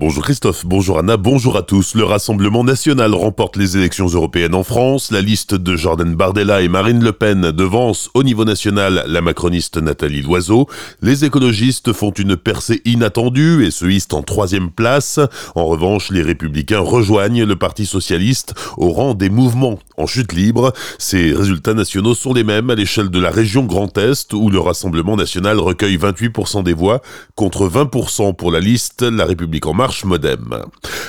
Bonjour Christophe, bonjour Anna, bonjour à tous. Le Rassemblement national remporte les élections européennes en France. La liste de Jordan Bardella et Marine Le Pen devance au niveau national la macroniste Nathalie Loiseau. Les écologistes font une percée inattendue et se hissent en troisième place. En revanche, les républicains rejoignent le Parti socialiste au rang des mouvements en chute libre. Ces résultats nationaux sont les mêmes à l'échelle de la région Grand Est où le Rassemblement national recueille 28% des voix contre 20% pour la liste La République en marche Modem.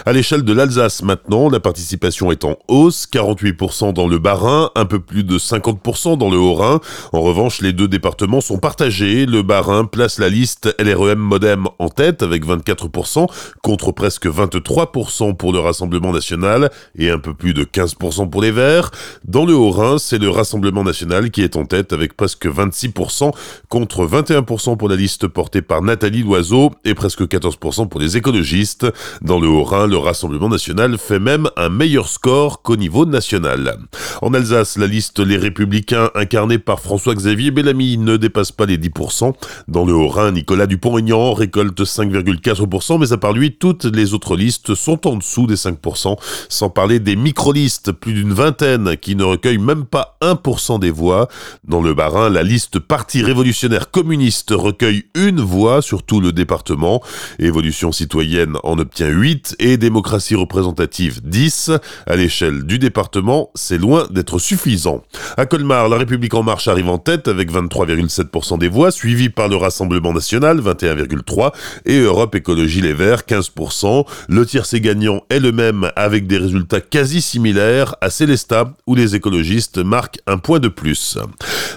À l'échelle de l'Alsace maintenant, la participation est en hausse, 48% dans le Bas-Rhin, un peu plus de 50% dans le Haut-Rhin. En revanche, les deux départements sont partagés. Le Bas-Rhin place la liste LREM Modem en tête avec 24% contre presque 23% pour le Rassemblement national et un peu plus de 15% pour les Verts. Dans le Haut-Rhin, c'est le Rassemblement national qui est en tête avec presque 26% contre 21% pour la liste portée par Nathalie Loiseau et presque 14% pour les écologistes. Dans le Haut-Rhin, le Rassemblement national fait même un meilleur score qu'au niveau national. En Alsace, la liste Les Républicains, incarnée par François-Xavier Bellamy, ne dépasse pas les 10%. Dans le Haut-Rhin, Nicolas Dupont-Aignan récolte 5,4%, mais à part lui, toutes les autres listes sont en dessous des 5%, sans parler des micro-listes, plus d'une vingtaine, qui ne recueillent même pas 1% des voix. Dans le Bas-Rhin, la liste Parti révolutionnaire communiste recueille une voix sur tout le département. Évolution citoyenne en obtient 8 et démocratie représentative 10. À l'échelle du département, c'est loin d'être suffisant. À Colmar, la République en marche arrive en tête avec 23,7% des voix, suivi par le Rassemblement national 21,3% et Europe Écologie Les Verts 15%. Le tiercé gagnant est le même avec des résultats quasi similaires à Célestat où les écologistes marquent un point de plus.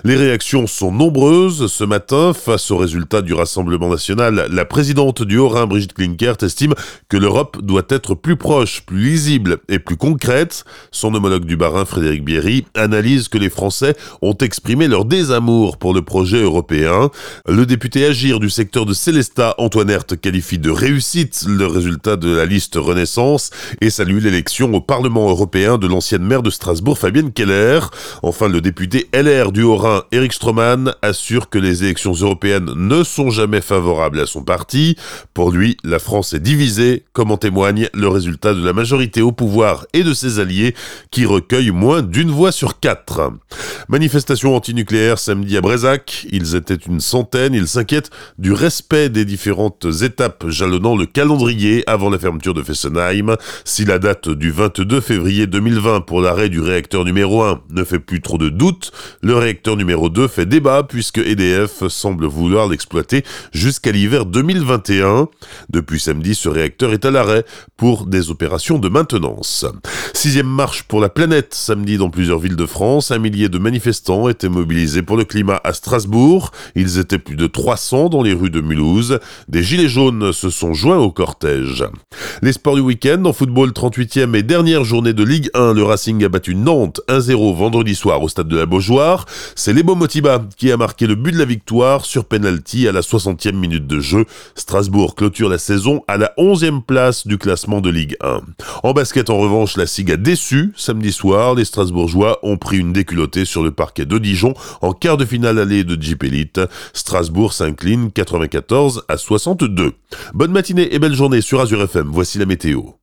Les réactions sont nombreuses ce matin face aux résultats du Rassemblement national. La présidente du Haut-Rhin, Brigitte Klinkert, estime que l'Europe doit être plus proche, plus lisible et plus concrète. Son homologue du Barin, Frédéric Bierry, analyse que les Français ont exprimé leur désamour pour le projet européen. Le député Agir du secteur de Célestat, Antoine Herth, qualifie de réussite le résultat de la liste Renaissance et salue l'élection au Parlement européen de l'ancienne maire de Strasbourg, Fabienne Keller. Enfin, le député LR du Haut-Rhin, Eric Stroman, assure que les élections européennes ne sont jamais favorables à son parti. Pour lui, la France est divisée comme en témoigne le résultat de la majorité au pouvoir et de ses alliés, qui recueillent moins d'une voix sur quatre. Manifestation antinucléaire samedi à Brézac. Ils étaient une centaine. Ils s'inquiètent du respect des différentes étapes jalonnant le calendrier avant la fermeture de Fessenheim. Si la date du 22 février 2020 pour l'arrêt du réacteur numéro 1 ne fait plus trop de doutes, le réacteur numéro 2 fait débat puisque EDF semble vouloir l'exploiter jusqu'à l'hiver 2021. Depuis samedi, ce réacteur est à l'arrêt pour des opérations de maintenance. Sixième marche pour la planète samedi dans plusieurs villes de France. Un millier de manifestants étaient mobilisés pour le climat à Strasbourg. Ils étaient plus de 300 dans les rues de Mulhouse. Des gilets jaunes se sont joints au cortège. Les sports du week-end en football 38e et dernière journée de Ligue 1. Le Racing a battu Nantes 1-0 vendredi soir au stade de la Beaujoire. C'est Lebo Motiba qui a marqué le but de la victoire sur penalty à la 60e minute de jeu. Strasbourg clôture la saison à la 11e place du classement de Ligue 1. En basket, en revanche, la SIG a déçu. Samedi soir, les Strasbourgeois ont pris une déculottée sur le parquet de Dijon en quart de finale allée de Jeep. Strasbourg s'incline 94 à 62. Bonne matinée et belle journée sur Azure FM. Voici la météo.